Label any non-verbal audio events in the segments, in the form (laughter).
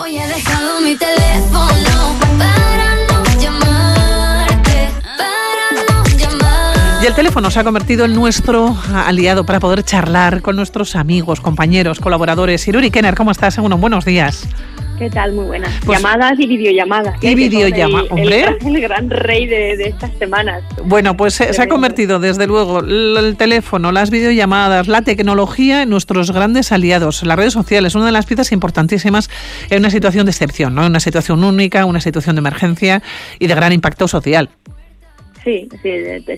Hoy he dejado mi teléfono para no llamarte, para no llamar. Y el teléfono se ha convertido en nuestro aliado para poder charlar con nuestros amigos, compañeros, colaboradores. Iruri Kenner, ¿cómo estás? Según buenos días. ¿Qué tal? Muy buenas. Pues- Llamadas y videollamadas. Y. Que son videollama- el- hombre. El, el gran rey de, de estas semanas. Bueno, pues se, se ha convertido, desde luego, el, el teléfono, las videollamadas, la tecnología en nuestros grandes aliados. Las redes sociales, una de las piezas importantísimas en una situación de excepción, ¿no? En una situación única, una situación de emergencia y de gran impacto social. Sí, sí,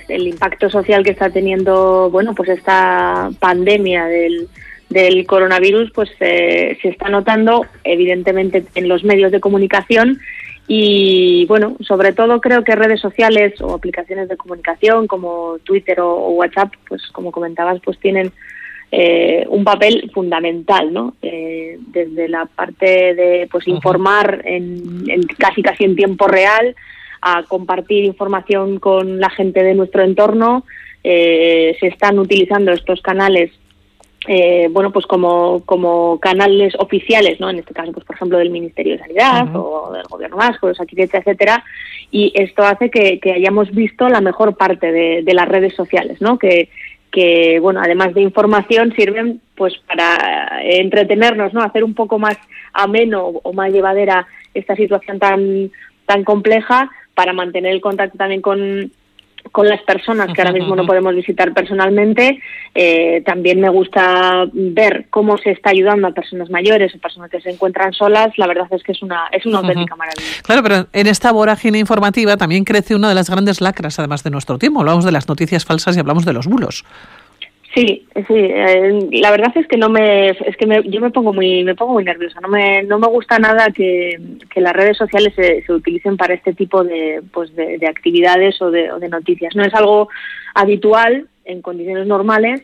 el impacto social que está teniendo, bueno, pues esta pandemia del, del coronavirus, pues eh, se está notando evidentemente en los medios de comunicación y, bueno, sobre todo creo que redes sociales o aplicaciones de comunicación como Twitter o, o WhatsApp, pues como comentabas, pues tienen eh, un papel fundamental, ¿no? Eh, desde la parte de pues informar en, en casi casi en tiempo real, a compartir información con la gente de nuestro entorno. Eh, se están utilizando estos canales, eh, bueno, pues como, como canales oficiales, ¿no? En este caso, pues por ejemplo, del Ministerio de Sanidad o del Gobierno Vasco, de Osakidetza, etcétera. Y esto hace que, que hayamos visto la mejor parte de, de las redes sociales, ¿no? Que, que bueno además de información sirven pues para eh, entretenernos no hacer un poco más ameno o más llevadera esta situación tan tan compleja para mantener el contacto también con con las personas que ahora mismo no (laughs) podemos visitar personalmente. Eh, también me gusta ver cómo se está ayudando a personas mayores o personas que se encuentran solas. La verdad es que es una es una auténtica maravilla. Claro, pero en esta vorágine informativa también crece una de las grandes lacras, además de nuestro tiempo. Hablamos de las noticias falsas y hablamos de los bulos. Sí, sí. eh, la verdad es que no me, es que me- yo me pongo muy, me pongo muy nerviosa. No me, no me gusta nada que, que las redes sociales se, se utilicen para este tipo de, pues de, de actividades o de, o de noticias. No es algo habitual en condiciones normales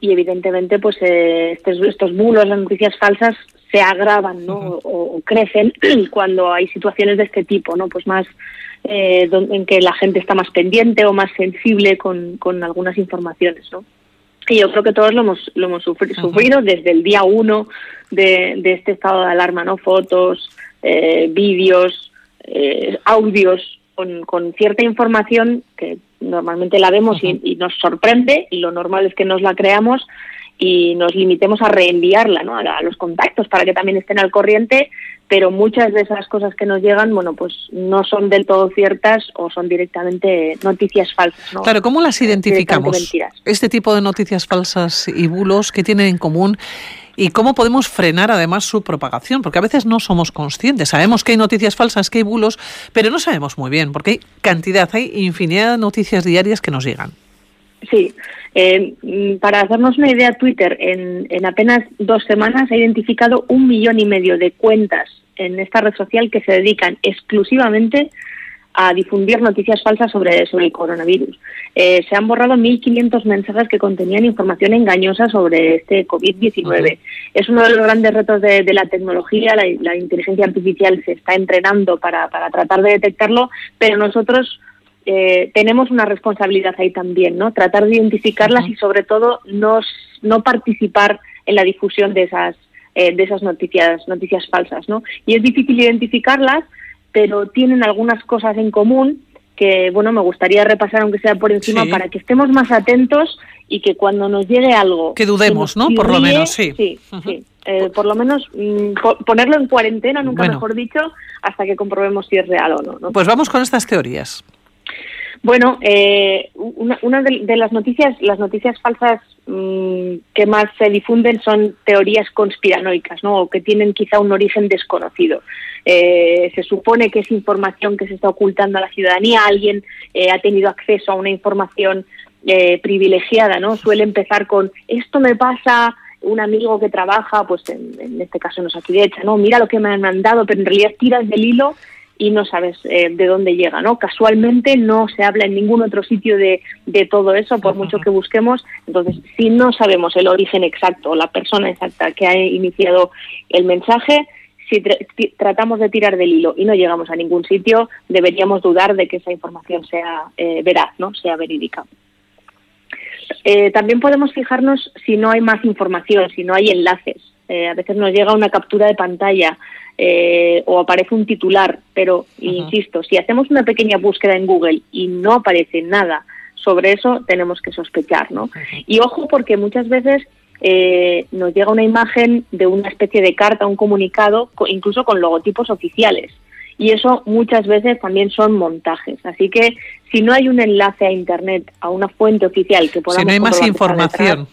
y evidentemente, pues eh, estos, estos bulos, las noticias falsas se agravan, ¿no? o, o crecen (clears throat) cuando hay situaciones de este tipo, ¿no? Pues más eh, en que la gente está más pendiente o más sensible con, con algunas informaciones, ¿no? Y yo creo que todos lo hemos, lo hemos sufrido desde el día uno de, de este estado de alarma, ¿no? Fotos, eh, vídeos, eh, audios con, con cierta información que normalmente la vemos y, y nos sorprende y lo normal es que nos la creamos y nos limitemos a reenviarla ¿no? a, los contactos para que también estén al corriente, pero muchas de esas cosas que nos llegan, bueno, pues no son del todo ciertas o son directamente noticias falsas. ¿no? Claro, ¿cómo las Eh, identificamos? Este tipo de noticias falsas y bulos que tienen en común y cómo podemos frenar además su propagación, porque a veces no somos conscientes. Sabemos que hay noticias falsas, que hay bulos, pero no sabemos muy bien, porque hay cantidad, hay infinidad de noticias diarias que nos llegan. Sí, eh, mm, para hacernos una idea, Twitter en, en apenas dos semanas ha identificado un millón y medio de cuentas en esta red social que se dedican exclusivamente a difundir noticias falsas sobre, sobre el coronavirus. Eh, se han borrado 1.500 mensajes que contenían información engañosa sobre este COVID-19. Es uno de los grandes retos de, de la tecnología. La, la inteligencia artificial se está entrenando para, para tratar de detectarlo, pero nosotros eh, tenemos una responsabilidad ahí también, ¿no? Tratar de identificarlas y sobre todo no, no participar en la difusión de esas eh, de esas noticias noticias falsas, ¿no? Y es difícil identificarlas, pero tienen algunas cosas en común que bueno me gustaría repasar aunque sea por encima Sí. para que estemos más atentos y que cuando nos llegue algo Que dudemos, ¿no? Por lo menos, sí. sí, Ujú. sí. Eh, por lo menos mm, po- ponerlo en cuarentena nunca Bueno. mejor dicho hasta que comprobemos si es real o no, ¿no? Pues vamos con estas teorías. Bueno, eh, una, una de, las noticias, las noticias falsas mm, que más se difunden son teorías conspiranoicas, ¿no? O que tienen quizá un origen desconocido. Eh, se supone que es información que se está ocultando a la ciudadanía, alguien eh, ha tenido acceso a una información eh, privilegiada, ¿no? Suele empezar con esto me pasa un amigo que trabaja, pues en, en este caso nos aquí de hecha, ¿no? Mira lo que me han mandado, pero en realidad tiras del hilo y no sabes eh, de dónde llega, ¿no? Casualmente no se habla en ningún otro sitio de, de todo eso, por mucho que busquemos. Entonces, si no sabemos el origen exacto, la persona exacta que ha iniciado el mensaje, si tratamos de tirar del hilo y no llegamos a ningún sitio, deberíamos dudar de que esa información sea eh, veraz, ¿no? Sea verídica. Eh, también podemos fijarnos si no hay más información, si no hay enlaces. Eh, a veces nos llega una captura de pantalla eh, o aparece un titular, pero insisto, si hacemos una pequeña búsqueda en Google y no aparece nada sobre eso, tenemos que sospechar, ¿no? Y ojo porque muchas veces eh, nos llega una imagen de una especie de carta, un comunicado, incluso con logotipos oficiales. Y eso muchas veces también son montajes. Así que si no hay un enlace a Internet, a una fuente oficial que podamos... Si no hay más información.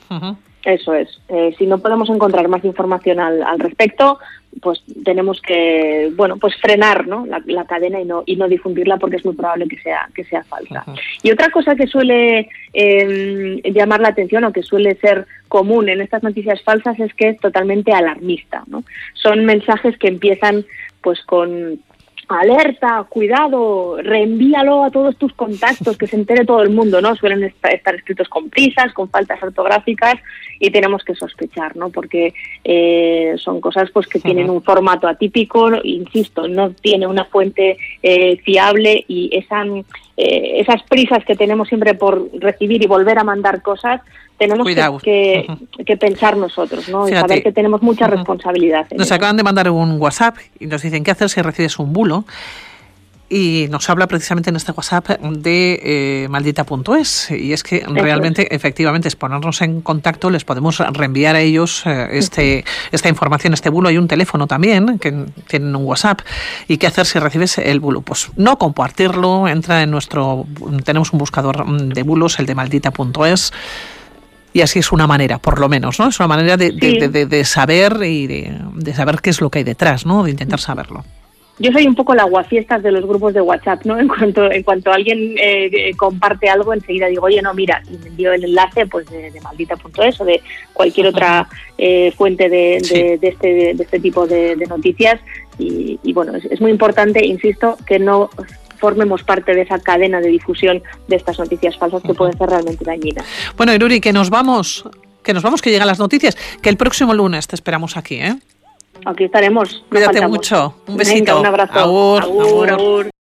Eso es. Eh, si no podemos encontrar más información al, al, respecto, pues tenemos que, bueno, pues frenar ¿no? la, la, cadena y no, y no difundirla porque es muy probable que sea, que sea falsa. Y otra cosa que suele eh, llamar la atención o que suele ser común en estas noticias falsas es que es totalmente alarmista. ¿no? Son mensajes que empiezan pues con alerta, cuidado, reenvíalo a todos tus contactos, que se entere todo el mundo, ¿no? Suelen estar escritos con prisas, con faltas ortográficas y tenemos que sospechar, ¿no? Porque eh, son cosas pues que tienen un formato atípico, insisto, no tiene una fuente eh, fiable y esa, eh, esas prisas que tenemos siempre por recibir y volver a mandar cosas tenemos que, que, uh -huh. que, pensar nosotros, ¿no? Fíjate. Y saber que tenemos mucha uh -huh. responsabilidad. nos acaban de mandar un WhatsApp y nos dicen qué hacer si recibes un bulo. Y nos habla precisamente en este WhatsApp de eh, maldita.es. Y es que realmente, efectivamente, es ponernos en contacto, les podemos reenviar a ellos eh, este, esta información, este bulo. Hay un teléfono también, que tienen un WhatsApp. ¿Y qué hacer si recibes el bulo? Pues no compartirlo, entra en nuestro. Tenemos un buscador de bulos, el de maldita.es y así es una manera, por lo menos, ¿no? Es una manera de, sí. de, de, de saber y de, saber qué es lo que hay detrás, ¿no? De intentar saberlo. Yo soy un poco la aguafiestas de los grupos de WhatsApp, ¿no? (laughs) En cuanto en cuanto alguien eh, comparte algo, enseguida digo, oye, no, mira, y me envío el enlace pues de, de maldita.es o de cualquier otra eh, fuente de, sí. de, este, de este tipo de, noticias. Y, y bueno, es, es muy importante, insisto, que no formemos parte de esa cadena de difusión de estas noticias falsas que uh -huh. pueden ser realmente dañinas. Bueno, Iruri, que nos vamos, que nos vamos, que llegan las noticias, que el próximo lunes te esperamos aquí, ¿eh? Aquí estaremos. Cuídate mucho. Un besito. Venga, un abrazo. Agur, agur, agur. agur.